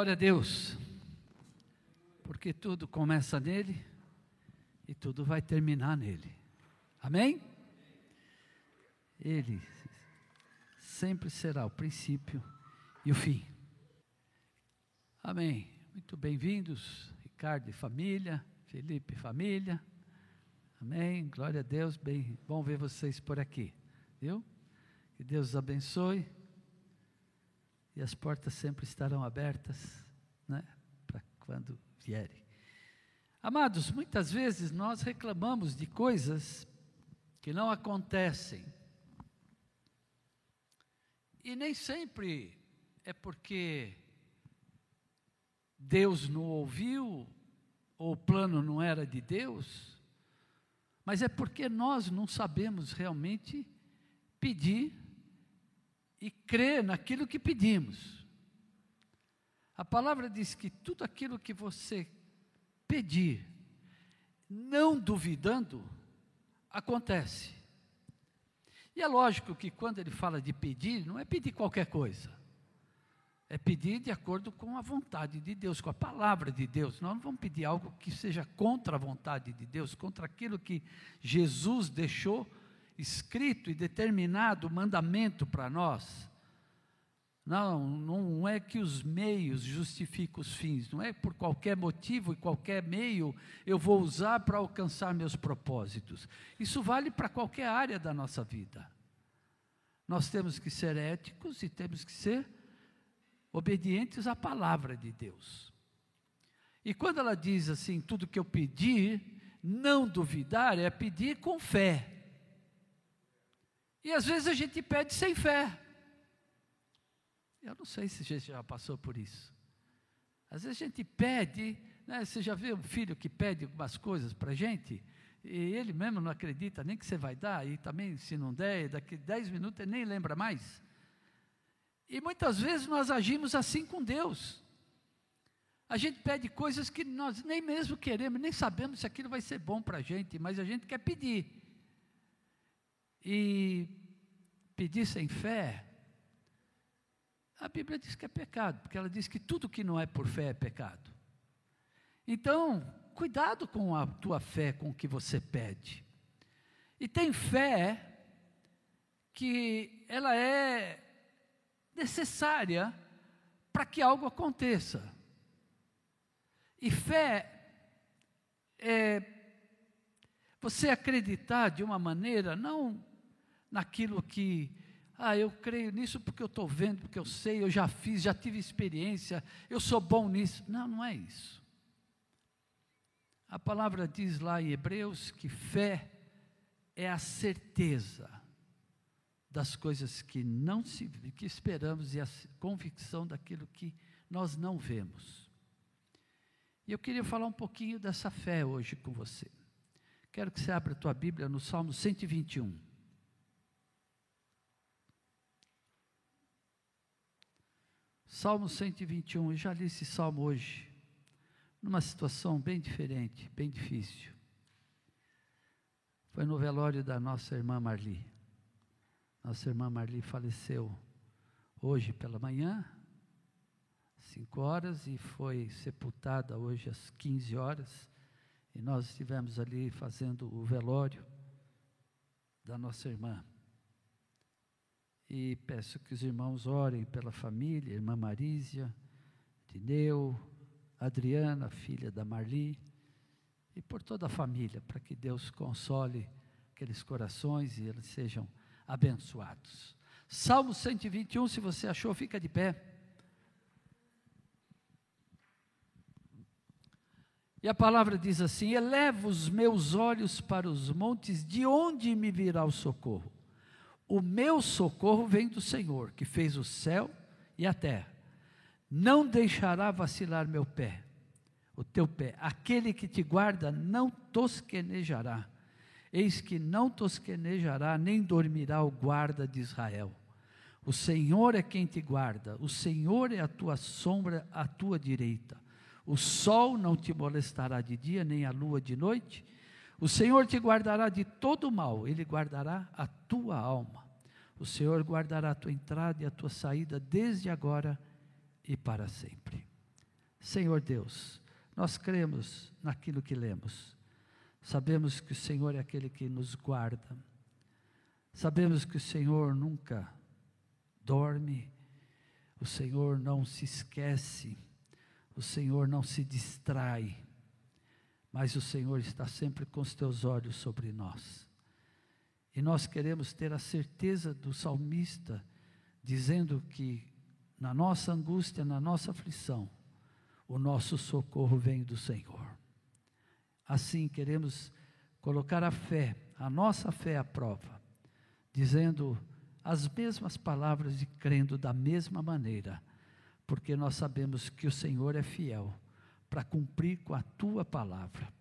Glória a Deus, porque tudo começa nele e tudo vai terminar nele. Amém? Ele sempre será o princípio e o fim. Amém. Muito bem-vindos, Ricardo e família, Felipe e família. Amém. Glória a Deus. Bem, bom ver vocês por aqui. Viu? Que Deus os abençoe e as portas sempre estarão abertas, né, para quando vierem. Amados, muitas vezes nós reclamamos de coisas que não acontecem. E nem sempre é porque Deus não ouviu, ou o plano não era de Deus, mas é porque nós não sabemos realmente pedir e crer naquilo que pedimos. A palavra diz que tudo aquilo que você pedir, não duvidando, acontece. E é lógico que quando ele fala de pedir, não é pedir qualquer coisa. É pedir de acordo com a vontade de Deus, com a palavra de Deus. Nós não vamos pedir algo que seja contra a vontade de Deus, contra aquilo que Jesus deixou escrito e determinado mandamento para nós. Não, não é que os meios justificam os fins, não é por qualquer motivo e qualquer meio eu vou usar para alcançar meus propósitos. Isso vale para qualquer área da nossa vida. Nós temos que ser éticos e temos que ser obedientes à palavra de Deus. E quando ela diz assim, tudo que eu pedir, não duvidar, é pedir com fé. E às vezes a gente pede sem fé. Eu não sei se a gente já passou por isso. Às vezes a gente pede, né, você já viu um filho que pede algumas coisas para a gente, e ele mesmo não acredita nem que você vai dar, e também se não der, daqui 10 minutos ele nem lembra mais. E muitas vezes nós agimos assim com Deus. A gente pede coisas que nós nem mesmo queremos, nem sabemos se aquilo vai ser bom para a gente, mas a gente quer pedir. E pedir sem fé, a Bíblia diz que é pecado, porque ela diz que tudo que não é por fé é pecado. Então, cuidado com a tua fé, com o que você pede. E tem fé que ela é necessária para que algo aconteça. E fé é você acreditar de uma maneira não naquilo que, ah, eu creio nisso porque eu estou vendo, porque eu sei, eu já fiz, já tive experiência, eu sou bom nisso. Não, não é isso. A palavra diz lá em Hebreus que fé é a certeza das coisas que não se que esperamos e a convicção daquilo que nós não vemos. E eu queria falar um pouquinho dessa fé hoje com você. Quero que você abra a tua Bíblia no Salmo 121. Salmo 121, eu já li esse salmo hoje, numa situação bem diferente, bem difícil. Foi no velório da nossa irmã Marli. Nossa irmã Marli faleceu hoje pela manhã, 5 horas, e foi sepultada hoje às 15 horas. E nós estivemos ali fazendo o velório da nossa irmã. E peço que os irmãos orem pela família, irmã Marísia, Dineu, Adriana, filha da Marli, e por toda a família, para que Deus console aqueles corações e eles sejam abençoados. Salmo 121, se você achou, fica de pé. E a palavra diz assim: Eleva os meus olhos para os montes, de onde me virá o socorro? O meu socorro vem do Senhor, que fez o céu e a terra. Não deixará vacilar meu pé, o teu pé. Aquele que te guarda não tosquenejará. Eis que não tosquenejará, nem dormirá o guarda de Israel. O Senhor é quem te guarda, o Senhor é a tua sombra à tua direita. O sol não te molestará de dia, nem a lua de noite. O Senhor te guardará de todo mal, Ele guardará a tua alma. O Senhor guardará a tua entrada e a tua saída desde agora e para sempre. Senhor Deus, nós cremos naquilo que lemos. Sabemos que o Senhor é aquele que nos guarda. Sabemos que o Senhor nunca dorme, o Senhor não se esquece, o Senhor não se distrai, mas o Senhor está sempre com os teus olhos sobre nós. E nós queremos ter a certeza do salmista, dizendo que na nossa angústia, na nossa aflição, o nosso socorro vem do Senhor. Assim queremos colocar a fé, a nossa fé à prova, dizendo as mesmas palavras e crendo da mesma maneira, porque nós sabemos que o Senhor é fiel para cumprir com a tua palavra.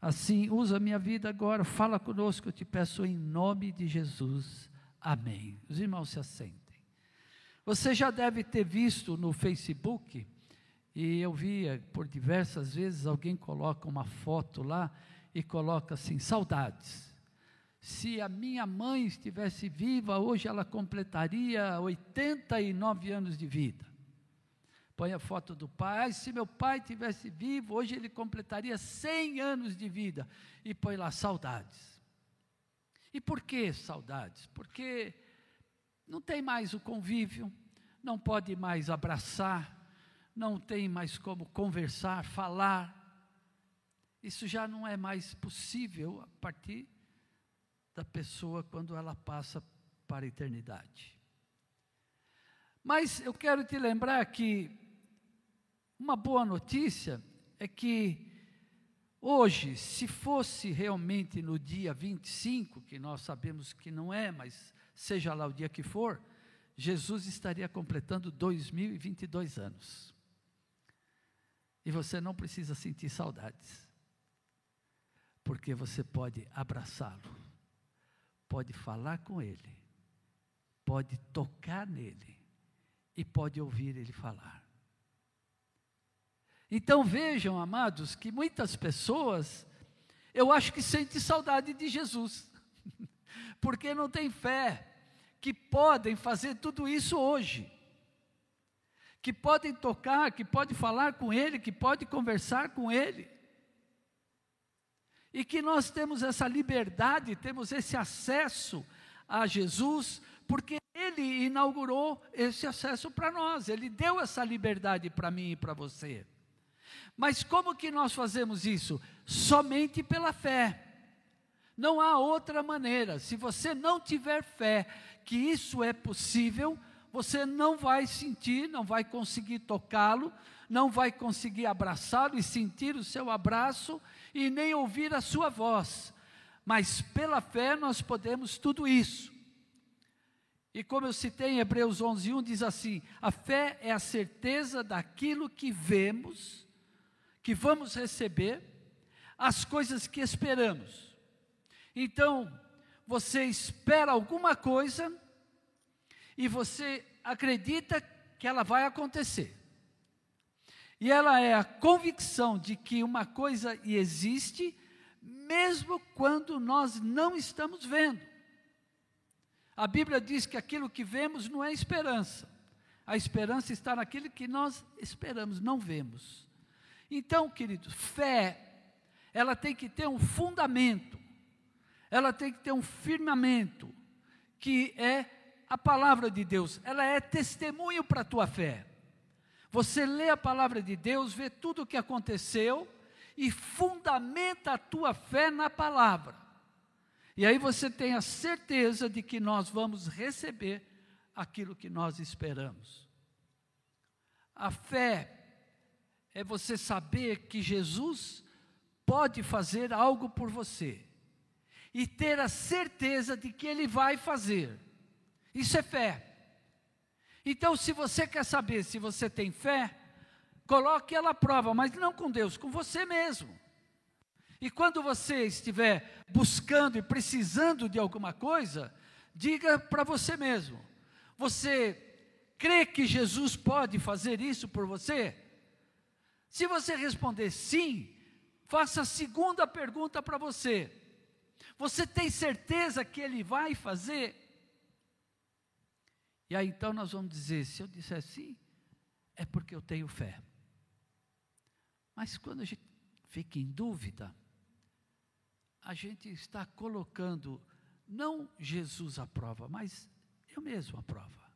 Assim, usa a minha vida agora, fala conosco, eu te peço em nome de Jesus. Amém. Os irmãos se assentem. Você já deve ter visto no Facebook, e eu via por diversas vezes alguém coloca uma foto lá e coloca assim: saudades. Se a minha mãe estivesse viva, hoje ela completaria 89 anos de vida. Põe a foto do pai. Se meu pai tivesse vivo, hoje ele completaria 100 anos de vida. E põe lá saudades. E por que saudades? Porque não tem mais o convívio, não pode mais abraçar, não tem mais como conversar, falar. Isso já não é mais possível a partir da pessoa quando ela passa para a eternidade. Mas eu quero te lembrar que uma boa notícia é que hoje, se fosse realmente no dia 25, que nós sabemos que não é, mas seja lá o dia que for, Jesus estaria completando 2022 anos. E você não precisa sentir saudades, porque você pode abraçá-lo, pode falar com ele, pode tocar nele e pode ouvir ele falar. Então vejam, amados, que muitas pessoas, eu acho que sentem saudade de Jesus, porque não tem fé que podem fazer tudo isso hoje, que podem tocar, que podem falar com Ele, que podem conversar com Ele, e que nós temos essa liberdade, temos esse acesso a Jesus, porque Ele inaugurou esse acesso para nós, Ele deu essa liberdade para mim e para você. Mas como que nós fazemos isso? Somente pela fé. Não há outra maneira. Se você não tiver fé que isso é possível, você não vai sentir, não vai conseguir tocá-lo, não vai conseguir abraçá-lo e sentir o seu abraço e nem ouvir a sua voz. Mas pela fé nós podemos tudo isso. E como eu citei em Hebreus 11:1 diz assim: a fé é a certeza daquilo que vemos que vamos receber, as coisas que esperamos. Então, você espera alguma coisa e você acredita que ela vai acontecer. E ela é a convicção de que uma coisa existe, mesmo quando nós não estamos vendo. A Bíblia diz que aquilo que vemos não é esperança. A esperança está naquilo que nós esperamos, não vemos. Então, queridos, fé, ela tem que ter um fundamento, ela tem que ter um firmamento, que é a palavra de Deus, ela é testemunho para a tua fé. Você lê a palavra de Deus, vê tudo o que aconteceu e fundamenta a tua fé na palavra. E aí você tem a certeza de que nós vamos receber aquilo que nós esperamos. A fé é você saber que Jesus pode fazer algo por você e ter a certeza de que Ele vai fazer. Isso é fé. Então, se você quer saber se você tem fé, coloque ela à prova, mas não com Deus, com você mesmo. E quando você estiver buscando e precisando de alguma coisa, diga para você mesmo: você crê que Jesus pode fazer isso por você? Se você responder sim, faça a segunda pergunta para você. Você tem certeza que ele vai fazer? E aí então nós vamos dizer: se eu disser sim, é porque eu tenho fé. Mas quando a gente fica em dúvida, a gente está colocando não Jesus à prova, mas eu mesmo à prova.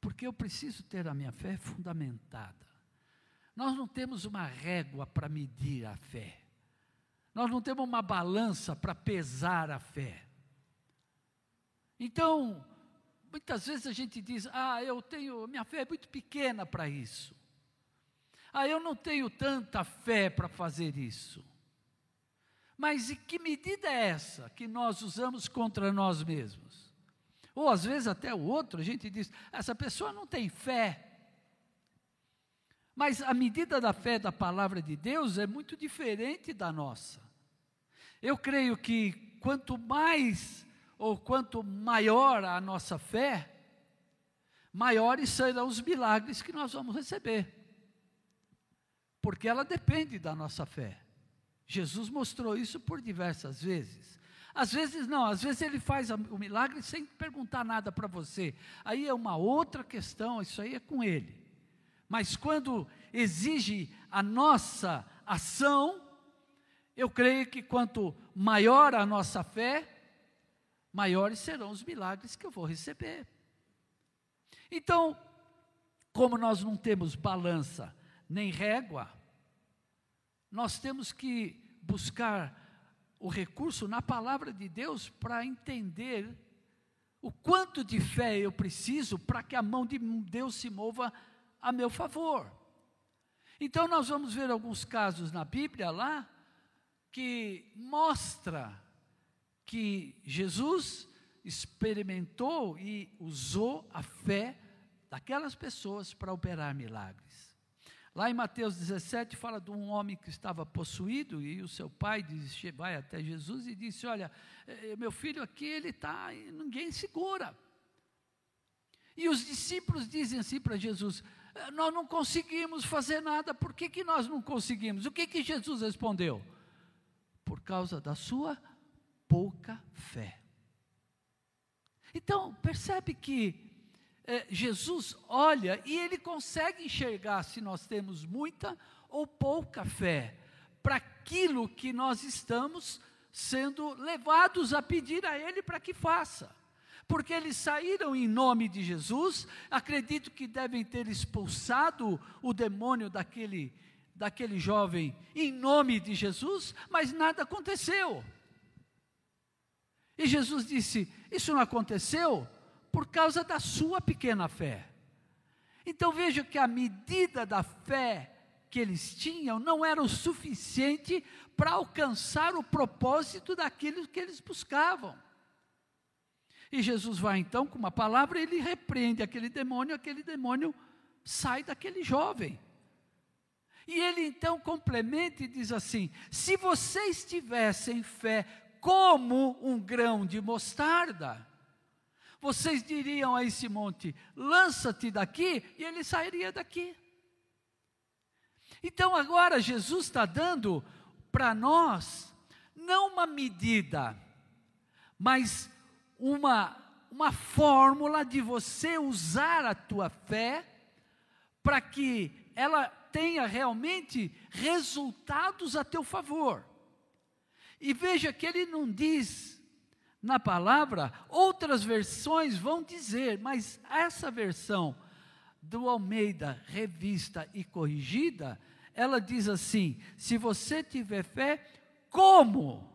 Porque eu preciso ter a minha fé fundamentada. Nós não temos uma régua para medir a fé. Nós não temos uma balança para pesar a fé. Então, muitas vezes a gente diz: "Ah, eu tenho, minha fé é muito pequena para isso". Ah, eu não tenho tanta fé para fazer isso. Mas e que medida é essa que nós usamos contra nós mesmos? Ou às vezes até o outro, a gente diz: essa pessoa não tem fé. Mas a medida da fé da palavra de Deus é muito diferente da nossa. Eu creio que quanto mais ou quanto maior a nossa fé, maiores serão os milagres que nós vamos receber. Porque ela depende da nossa fé. Jesus mostrou isso por diversas vezes. Às vezes não, às vezes ele faz o milagre sem perguntar nada para você. Aí é uma outra questão, isso aí é com ele. Mas quando exige a nossa ação, eu creio que quanto maior a nossa fé, maiores serão os milagres que eu vou receber. Então, como nós não temos balança nem régua, nós temos que buscar o recurso na palavra de Deus para entender o quanto de fé eu preciso para que a mão de Deus se mova a meu favor. Então nós vamos ver alguns casos na Bíblia lá que mostra que Jesus experimentou e usou a fé daquelas pessoas para operar milagres. Lá em Mateus 17 fala de um homem que estava possuído e o seu pai disse, vai até Jesus e disse: Olha, eh, meu filho aqui ele está, ninguém segura. E os discípulos dizem assim para Jesus: Nós não conseguimos fazer nada, por que, que nós não conseguimos? O que, que Jesus respondeu? Por causa da sua pouca fé. Então, percebe que é, Jesus olha e ele consegue enxergar se nós temos muita ou pouca fé para aquilo que nós estamos sendo levados a pedir a Ele para que faça. Porque eles saíram em nome de Jesus, acredito que devem ter expulsado o demônio daquele, daquele jovem em nome de Jesus, mas nada aconteceu. E Jesus disse: Isso não aconteceu por causa da sua pequena fé. Então veja que a medida da fé que eles tinham não era o suficiente para alcançar o propósito daquilo que eles buscavam. E Jesus vai então com uma palavra, ele repreende aquele demônio, aquele demônio sai daquele jovem. E ele então complementa e diz assim: se vocês tivessem fé como um grão de mostarda, vocês diriam a esse monte: lança-te daqui, e ele sairia daqui. Então agora Jesus está dando para nós, não uma medida, mas uma, uma fórmula de você usar a tua fé para que ela tenha realmente resultados a teu favor. E veja que ele não diz na palavra, outras versões vão dizer, mas essa versão do Almeida, revista e corrigida, ela diz assim: se você tiver fé, como?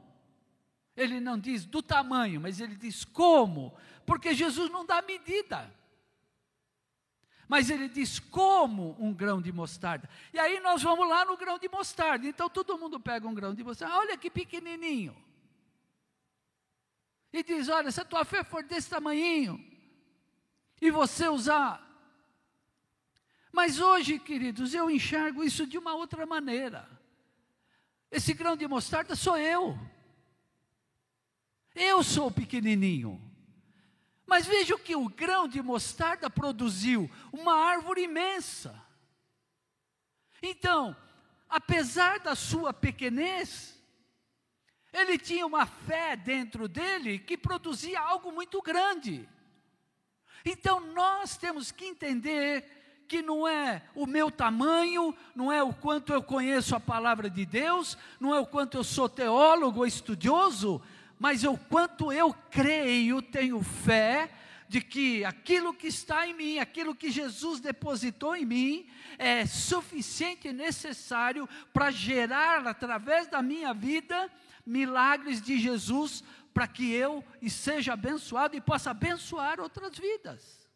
Ele não diz do tamanho, mas ele diz como, porque Jesus não dá medida. Mas ele diz como um grão de mostarda. E aí nós vamos lá no grão de mostarda. Então todo mundo pega um grão de mostarda. Olha que pequenininho e diz: Olha, se a tua fé for desse tamanhinho, e você usar. Mas hoje, queridos, eu enxergo isso de uma outra maneira. Esse grão de mostarda sou eu. Eu sou pequenininho. Mas veja o que o grão de mostarda produziu: uma árvore imensa. Então, apesar da sua pequenez, ele tinha uma fé dentro dele que produzia algo muito grande. Então nós temos que entender que não é o meu tamanho, não é o quanto eu conheço a palavra de Deus, não é o quanto eu sou teólogo ou estudioso, mas o quanto eu creio, tenho fé de que aquilo que está em mim, aquilo que Jesus depositou em mim, é suficiente e necessário para gerar através da minha vida milagres de Jesus para que eu seja abençoado e possa abençoar outras vidas.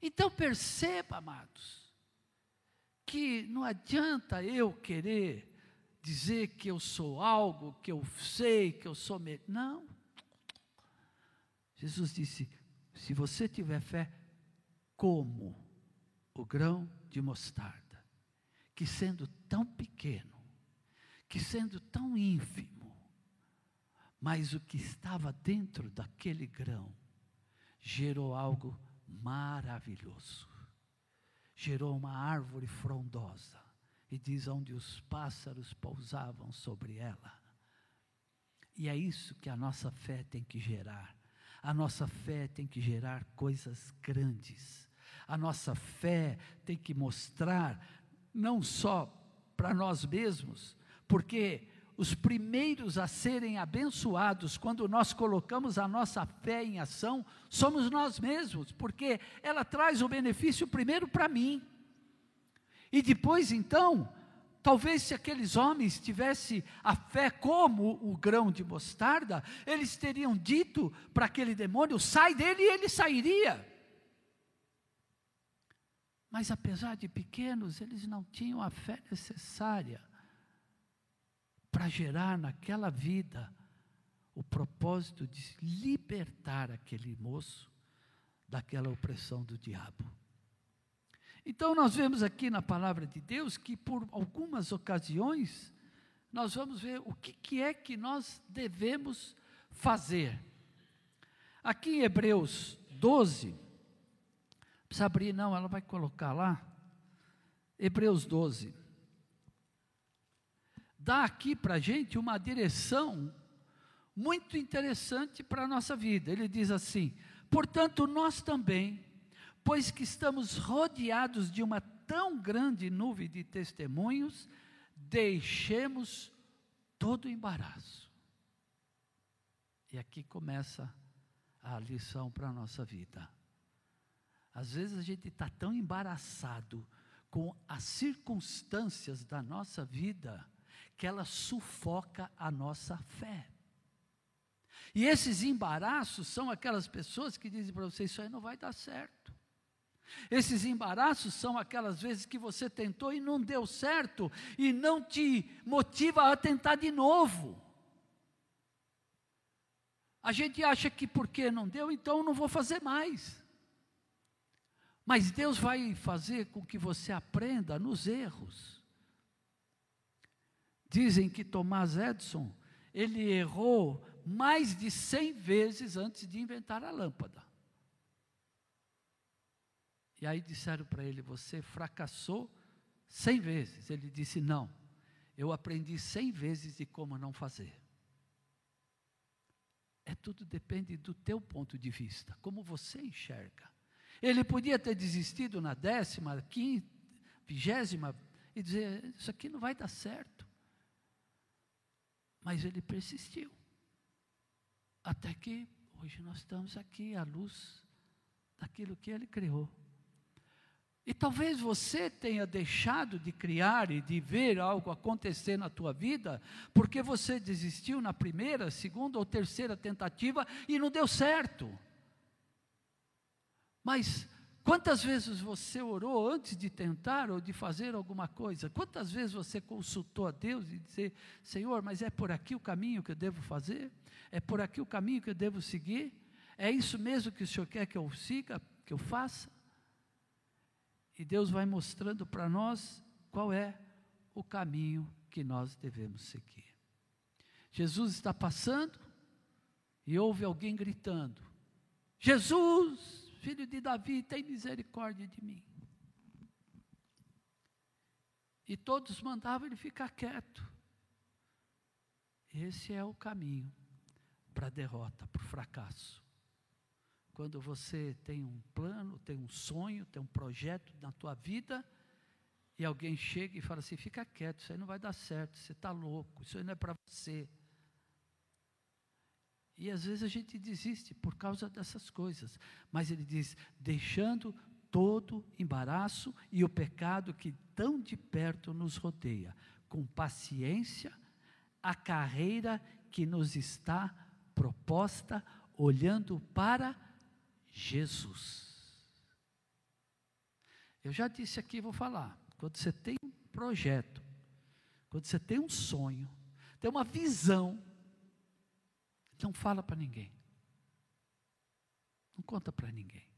Então perceba, amados, que não adianta eu querer dizer que eu sou algo, que eu sei, que eu sou. Me... Não. Jesus disse: se você tiver fé, como o grão de mostarda, que sendo tão pequeno, que sendo tão ínfimo, mas o que estava dentro daquele grão gerou algo maravilhoso. Gerou uma árvore frondosa, e diz onde os pássaros pousavam sobre ela. E é isso que a nossa fé tem que gerar. A nossa fé tem que gerar coisas grandes. A nossa fé tem que mostrar, não só para nós mesmos, porque os primeiros a serem abençoados quando nós colocamos a nossa fé em ação somos nós mesmos, porque ela traz o benefício primeiro para mim. E depois então, talvez se aqueles homens tivessem a fé como o grão de mostarda, eles teriam dito para aquele demônio: sai dele e ele sairia. Mas apesar de pequenos, eles não tinham a fé necessária para gerar naquela vida o propósito de libertar aquele moço daquela opressão do diabo. Então, nós vemos aqui na palavra de Deus que, por algumas ocasiões, nós vamos ver o que, que é que nós devemos fazer. Aqui em Hebreus 12, não precisa abrir, não, ela vai colocar lá. Hebreus 12 dá aqui para a gente uma direção muito interessante para a nossa vida. Ele diz assim: portanto, nós também, pois que estamos rodeados de uma tão grande nuvem de testemunhos, deixemos todo o embaraço. E aqui começa a lição para a nossa vida. Às vezes a gente está tão embaraçado com as circunstâncias da nossa vida, que ela sufoca a nossa fé. E esses embaraços são aquelas pessoas que dizem para você: Isso aí não vai dar certo. Esses embaraços são aquelas vezes que você tentou e não deu certo, e não te motiva a tentar de novo. A gente acha que porque não deu, então não vou fazer mais. Mas Deus vai fazer com que você aprenda nos erros. Dizem que Thomas Edison, ele errou mais de 100 vezes antes de inventar a lâmpada. E aí disseram para ele: Você fracassou 100 vezes. Ele disse: Não, eu aprendi 100 vezes de como não fazer. É tudo depende do teu ponto de vista, como você enxerga. Ele podia ter desistido na décima, quinta, vigésima e dizer: Isso aqui não vai dar certo. Mas ele persistiu. Até que hoje nós estamos aqui à luz daquilo que ele criou. E talvez você tenha deixado de criar e de ver algo acontecer na tua vida, porque você desistiu na primeira, segunda ou terceira tentativa e não deu certo. Mas Quantas vezes você orou antes de tentar ou de fazer alguma coisa? Quantas vezes você consultou a Deus e disse: Senhor, mas é por aqui o caminho que eu devo fazer? É por aqui o caminho que eu devo seguir? É isso mesmo que o Senhor quer que eu siga, que eu faça? E Deus vai mostrando para nós qual é o caminho que nós devemos seguir. Jesus está passando e ouve alguém gritando: Jesus! filho de Davi, tem misericórdia de mim. E todos mandavam ele ficar quieto. Esse é o caminho para a derrota, para o fracasso. Quando você tem um plano, tem um sonho, tem um projeto na tua vida, e alguém chega e fala assim: fica quieto, isso aí não vai dar certo, você está louco, isso aí não é para você. E às vezes a gente desiste por causa dessas coisas, mas ele diz: deixando todo embaraço e o pecado que tão de perto nos rodeia, com paciência, a carreira que nos está proposta, olhando para Jesus. Eu já disse aqui, vou falar. Quando você tem um projeto, quando você tem um sonho, tem uma visão, não fala para ninguém. Não conta para ninguém.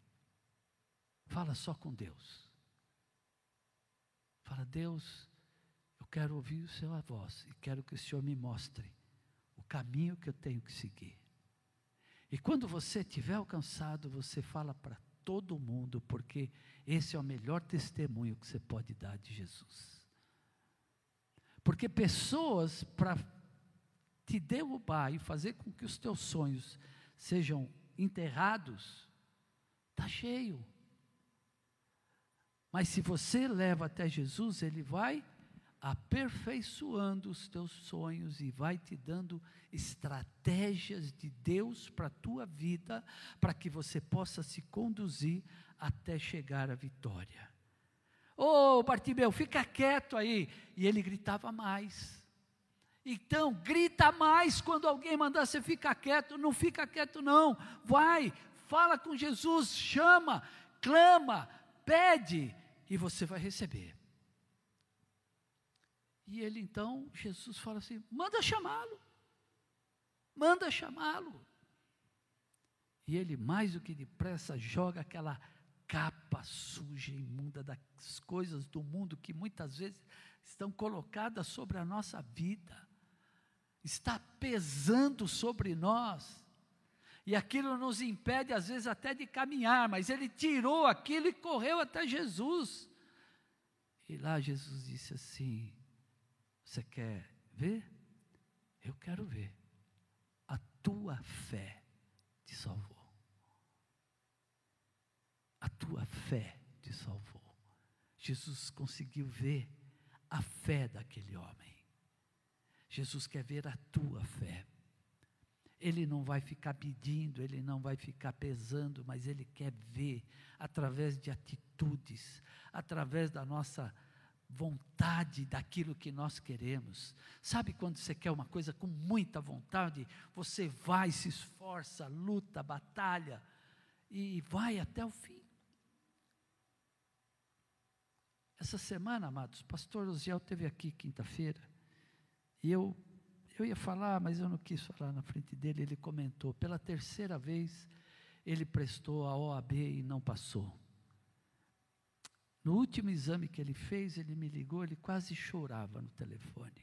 Fala só com Deus. Fala, Deus, eu quero ouvir o seu voz e quero que o Senhor me mostre o caminho que eu tenho que seguir. E quando você tiver alcançado, você fala para todo mundo, porque esse é o melhor testemunho que você pode dar de Jesus. Porque pessoas, para te derrubar e fazer com que os teus sonhos sejam enterrados, está cheio. Mas se você leva até Jesus, Ele vai aperfeiçoando os teus sonhos e vai te dando estratégias de Deus para a tua vida, para que você possa se conduzir até chegar à vitória. Ô oh, Bartimeu, fica quieto aí. E ele gritava mais. Então, grita mais quando alguém mandar você ficar quieto. Não fica quieto, não. Vai, fala com Jesus, chama, clama, pede, e você vai receber. E ele então, Jesus fala assim: manda chamá-lo, manda chamá-lo. E ele, mais do que depressa, joga aquela capa suja, imunda das coisas do mundo que muitas vezes estão colocadas sobre a nossa vida, está pesando sobre nós. E aquilo nos impede, às vezes, até de caminhar, mas ele tirou aquilo e correu até Jesus. E lá Jesus disse assim: você quer ver? Eu quero ver. A tua fé te salvou. A tua fé te salvou. Jesus conseguiu ver a fé daquele homem. Jesus quer ver a tua fé. Ele não vai ficar pedindo, ele não vai ficar pesando, mas ele quer ver através de atitudes, através da nossa vontade daquilo que nós queremos. Sabe quando você quer uma coisa com muita vontade, você vai, se esforça, luta, batalha e vai até o fim. Essa semana, amados, o pastor Osiel esteve aqui quinta-feira e eu eu ia falar, mas eu não quis falar na frente dele. Ele comentou: pela terceira vez ele prestou a OAB e não passou. No último exame que ele fez, ele me ligou, ele quase chorava no telefone.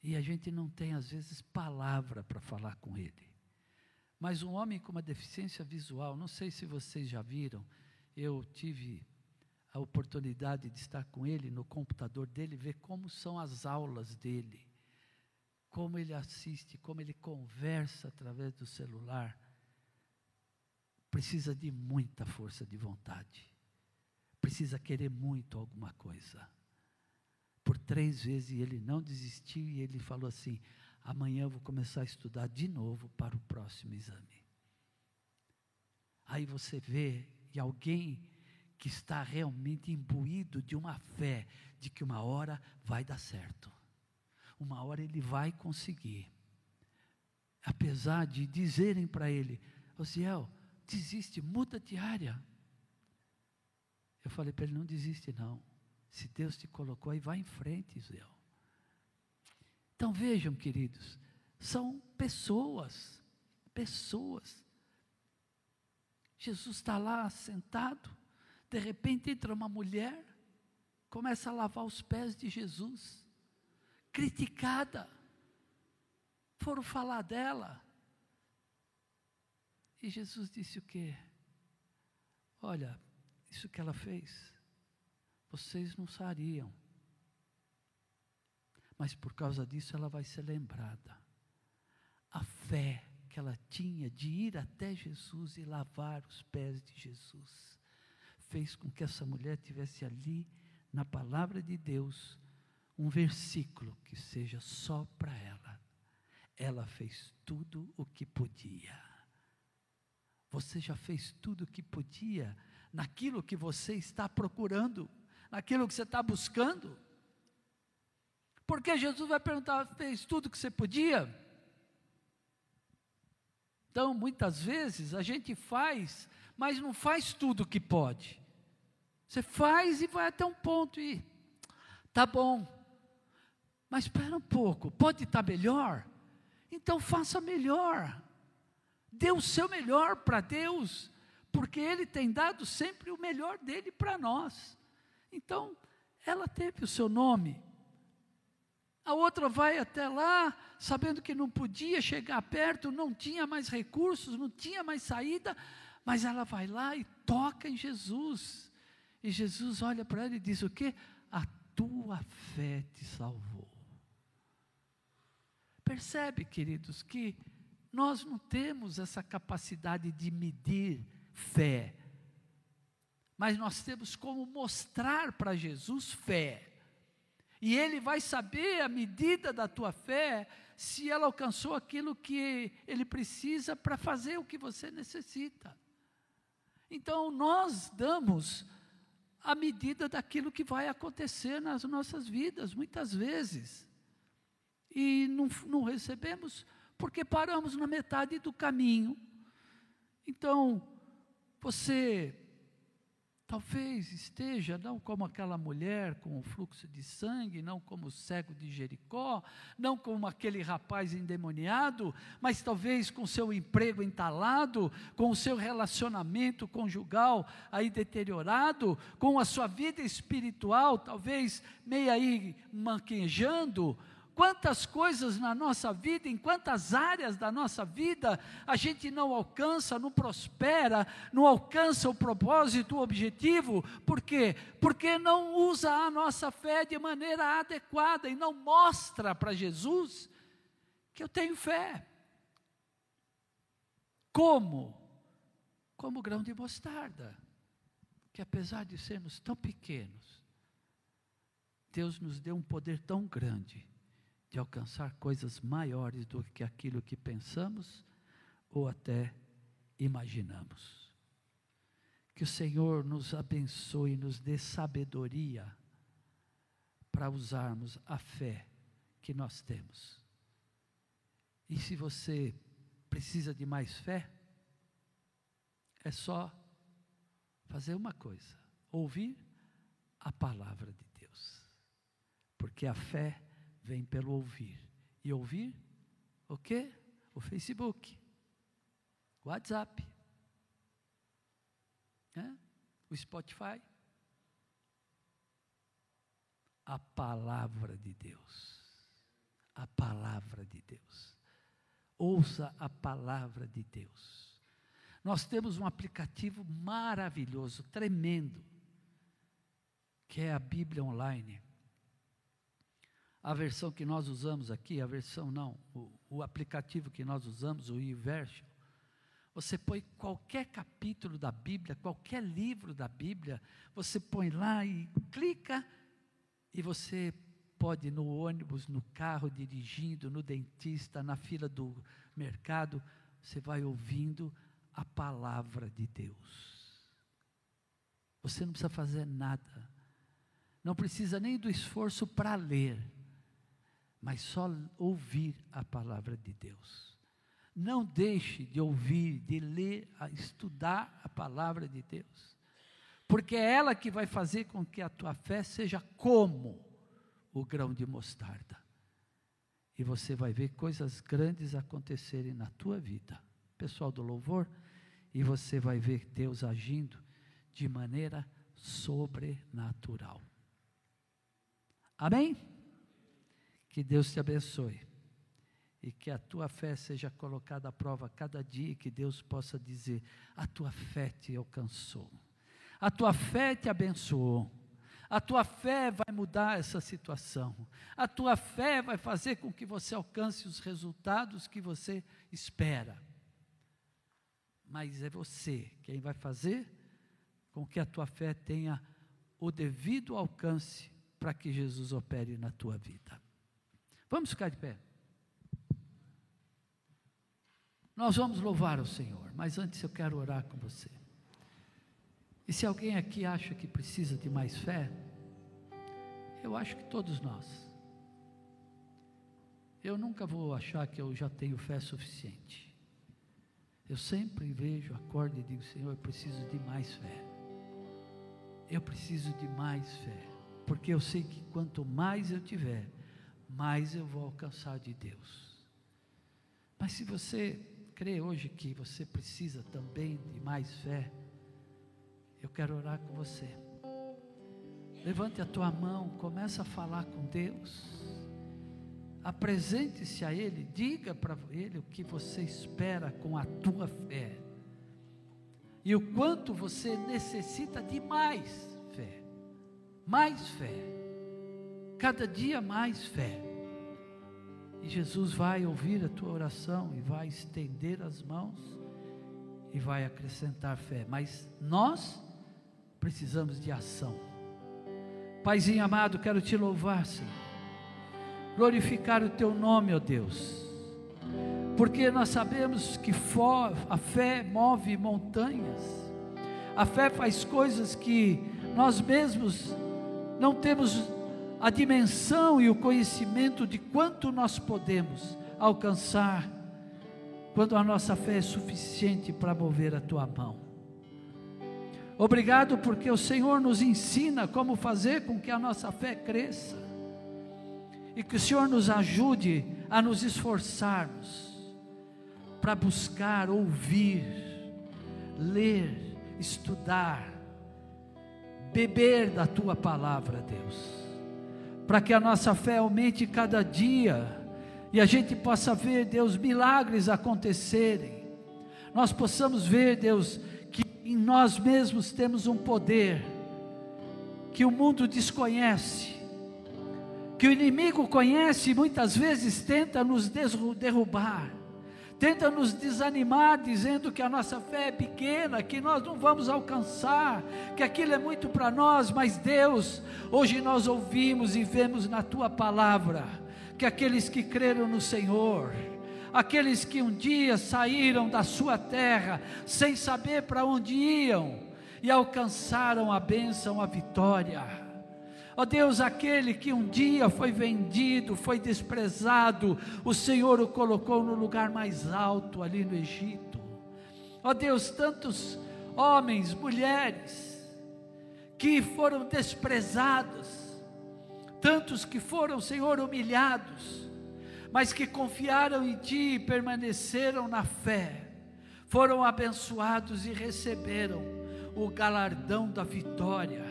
E a gente não tem, às vezes, palavra para falar com ele. Mas um homem com uma deficiência visual, não sei se vocês já viram, eu tive a oportunidade de estar com ele no computador dele, ver como são as aulas dele, como ele assiste, como ele conversa através do celular. Precisa de muita força de vontade precisa querer muito alguma coisa. Por três vezes ele não desistiu e ele falou assim: amanhã eu vou começar a estudar de novo para o próximo exame. Aí você vê e alguém que está realmente imbuído de uma fé de que uma hora vai dar certo, uma hora ele vai conseguir. Apesar de dizerem para ele, Osiel, desiste, muda de área. Eu falei para ele: não desiste, não. Se Deus te colocou aí, vai em frente, Israel. Então vejam, queridos, são pessoas, pessoas. Jesus está lá sentado, de repente entra uma mulher, começa a lavar os pés de Jesus, criticada. Foram falar dela. E Jesus disse o quê? Olha, isso que ela fez, vocês não sariam. Mas por causa disso ela vai ser lembrada. A fé que ela tinha de ir até Jesus e lavar os pés de Jesus, fez com que essa mulher tivesse ali, na palavra de Deus, um versículo que seja só para ela. Ela fez tudo o que podia. Você já fez tudo o que podia naquilo que você está procurando, naquilo que você está buscando. Porque Jesus vai perguntar: fez tudo o que você podia? Então, muitas vezes, a gente faz, mas não faz tudo o que pode. Você faz e vai até um ponto e tá bom. Mas espera um pouco, pode estar tá melhor? Então faça melhor. Dê o seu melhor para Deus, porque Ele tem dado sempre o melhor dele para nós. Então, ela teve o seu nome, a outra vai até lá, sabendo que não podia chegar perto, não tinha mais recursos, não tinha mais saída, mas ela vai lá e toca em Jesus. E Jesus olha para ela e diz: O que? A tua fé te salvou. Percebe, queridos, que nós não temos essa capacidade de medir fé, mas nós temos como mostrar para Jesus fé. E ele vai saber a medida da tua fé, se ela alcançou aquilo que ele precisa para fazer o que você necessita. Então, nós damos a medida daquilo que vai acontecer nas nossas vidas, muitas vezes. E não, não recebemos porque paramos na metade do caminho. Então, você Talvez esteja não como aquela mulher com o fluxo de sangue, não como o cego de Jericó, não como aquele rapaz endemoniado, mas talvez com seu emprego entalado, com o seu relacionamento conjugal aí deteriorado, com a sua vida espiritual talvez meio aí manquejando, Quantas coisas na nossa vida, em quantas áreas da nossa vida, a gente não alcança, não prospera, não alcança o propósito, o objetivo, por quê? Porque não usa a nossa fé de maneira adequada e não mostra para Jesus que eu tenho fé. Como? Como grão de mostarda, que apesar de sermos tão pequenos, Deus nos deu um poder tão grande de alcançar coisas maiores do que aquilo que pensamos ou até imaginamos. Que o Senhor nos abençoe e nos dê sabedoria para usarmos a fé que nós temos. E se você precisa de mais fé, é só fazer uma coisa: ouvir a palavra de Deus. Porque a fé vem pelo ouvir. E ouvir o quê? O Facebook, o WhatsApp, né? o Spotify. A palavra de Deus. A palavra de Deus. Ouça a palavra de Deus. Nós temos um aplicativo maravilhoso, tremendo, que é a Bíblia Online a versão que nós usamos aqui, a versão não, o, o aplicativo que nós usamos, o YouVersion, você põe qualquer capítulo da Bíblia, qualquer livro da Bíblia, você põe lá e clica, e você pode no ônibus, no carro, dirigindo, no dentista, na fila do mercado, você vai ouvindo a palavra de Deus. Você não precisa fazer nada, não precisa nem do esforço para ler mas só ouvir a palavra de Deus. Não deixe de ouvir, de ler, estudar a palavra de Deus, porque é ela que vai fazer com que a tua fé seja como o grão de mostarda. E você vai ver coisas grandes acontecerem na tua vida, pessoal do louvor, e você vai ver Deus agindo de maneira sobrenatural. Amém? Que Deus te abençoe. E que a tua fé seja colocada à prova cada dia e que Deus possa dizer: a tua fé te alcançou. A tua fé te abençoou. A tua fé vai mudar essa situação. A tua fé vai fazer com que você alcance os resultados que você espera. Mas é você quem vai fazer com que a tua fé tenha o devido alcance para que Jesus opere na tua vida. Vamos ficar de pé. Nós vamos louvar o Senhor, mas antes eu quero orar com você. E se alguém aqui acha que precisa de mais fé, eu acho que todos nós. Eu nunca vou achar que eu já tenho fé suficiente. Eu sempre vejo, acordo e digo, Senhor, eu preciso de mais fé. Eu preciso de mais fé. Porque eu sei que quanto mais eu tiver, mais eu vou alcançar de Deus. Mas se você crê hoje que você precisa também de mais fé, eu quero orar com você. Levante a tua mão, começa a falar com Deus. Apresente-se a Ele, diga para Ele o que você espera com a tua fé. E o quanto você necessita de mais fé. Mais fé. Cada dia mais fé. E Jesus vai ouvir a tua oração e vai estender as mãos e vai acrescentar fé. Mas nós precisamos de ação. Paizinho amado, quero te louvar, Senhor. Glorificar o teu nome, ó Deus. Porque nós sabemos que a fé move montanhas. A fé faz coisas que nós mesmos não temos a dimensão e o conhecimento de quanto nós podemos alcançar quando a nossa fé é suficiente para mover a tua mão. Obrigado porque o Senhor nos ensina como fazer com que a nossa fé cresça. E que o Senhor nos ajude a nos esforçarmos para buscar, ouvir, ler, estudar, beber da tua palavra, Deus. Para que a nossa fé aumente cada dia e a gente possa ver, Deus, milagres acontecerem. Nós possamos ver, Deus, em nós mesmos temos um poder que o mundo desconhece, que o inimigo conhece e muitas vezes tenta nos derrubar, tenta nos desanimar, dizendo que a nossa fé é pequena, que nós não vamos alcançar, que aquilo é muito para nós, mas Deus, hoje nós ouvimos e vemos na tua palavra que aqueles que creram no Senhor, aqueles que um dia saíram da sua terra sem saber para onde iam e alcançaram a bênção, a vitória. Ó oh Deus, aquele que um dia foi vendido, foi desprezado, o Senhor o colocou no lugar mais alto ali no Egito. Ó oh Deus, tantos homens, mulheres que foram desprezados, tantos que foram, Senhor, humilhados, mas que confiaram em Ti e permaneceram na fé, foram abençoados e receberam o galardão da vitória.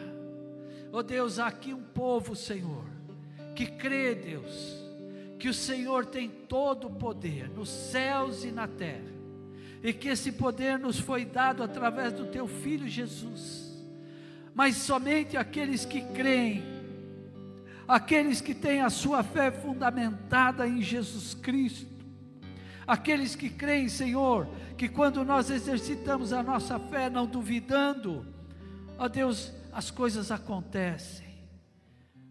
Oh Deus, há aqui um povo, Senhor, que crê, Deus, que o Senhor tem todo o poder nos céus e na terra, e que esse poder nos foi dado através do Teu Filho Jesus. Mas somente aqueles que creem aqueles que têm a sua fé fundamentada em Jesus Cristo, aqueles que creem, Senhor, que quando nós exercitamos a nossa fé, não duvidando, ó Deus, as coisas acontecem.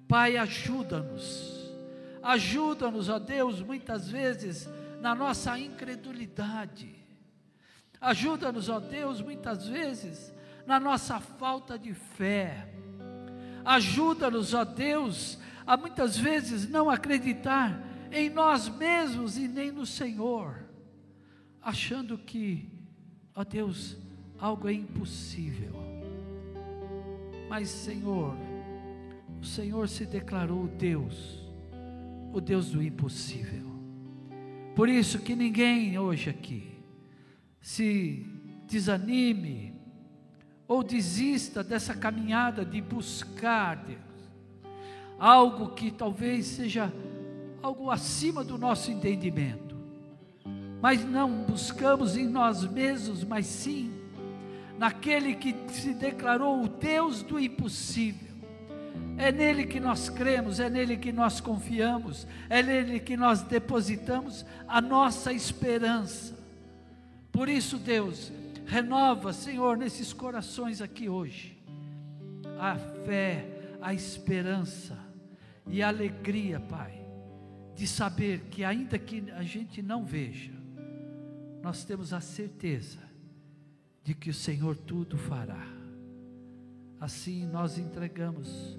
Pai, ajuda-nos, ajuda-nos, ó Deus, muitas vezes na nossa incredulidade, ajuda-nos, ó Deus, muitas vezes na nossa falta de fé, ajuda-nos, ó Deus, a muitas vezes não acreditar em nós mesmos e nem no Senhor, achando que, ó Deus, algo é impossível. Mas, Senhor, o Senhor se declarou Deus, o Deus do impossível. Por isso que ninguém hoje aqui se desanime ou desista dessa caminhada de buscar Deus algo que talvez seja algo acima do nosso entendimento. Mas não buscamos em nós mesmos, mas sim naquele que se declarou o Deus do impossível. É nele que nós cremos, é nele que nós confiamos, é nele que nós depositamos a nossa esperança. Por isso, Deus, renova, Senhor, nesses corações aqui hoje, a fé, a esperança e a alegria, Pai, de saber que, ainda que a gente não veja, nós temos a certeza de que o Senhor tudo fará. Assim nós entregamos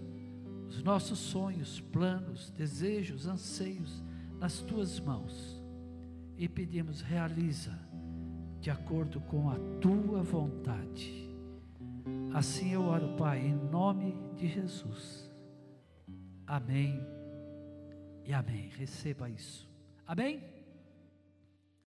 os nossos sonhos, planos, desejos, anseios nas tuas mãos e pedimos, realiza de acordo com a tua vontade. Assim eu oro, Pai, em nome de Jesus. Amém e amém. Receba isso. Amém?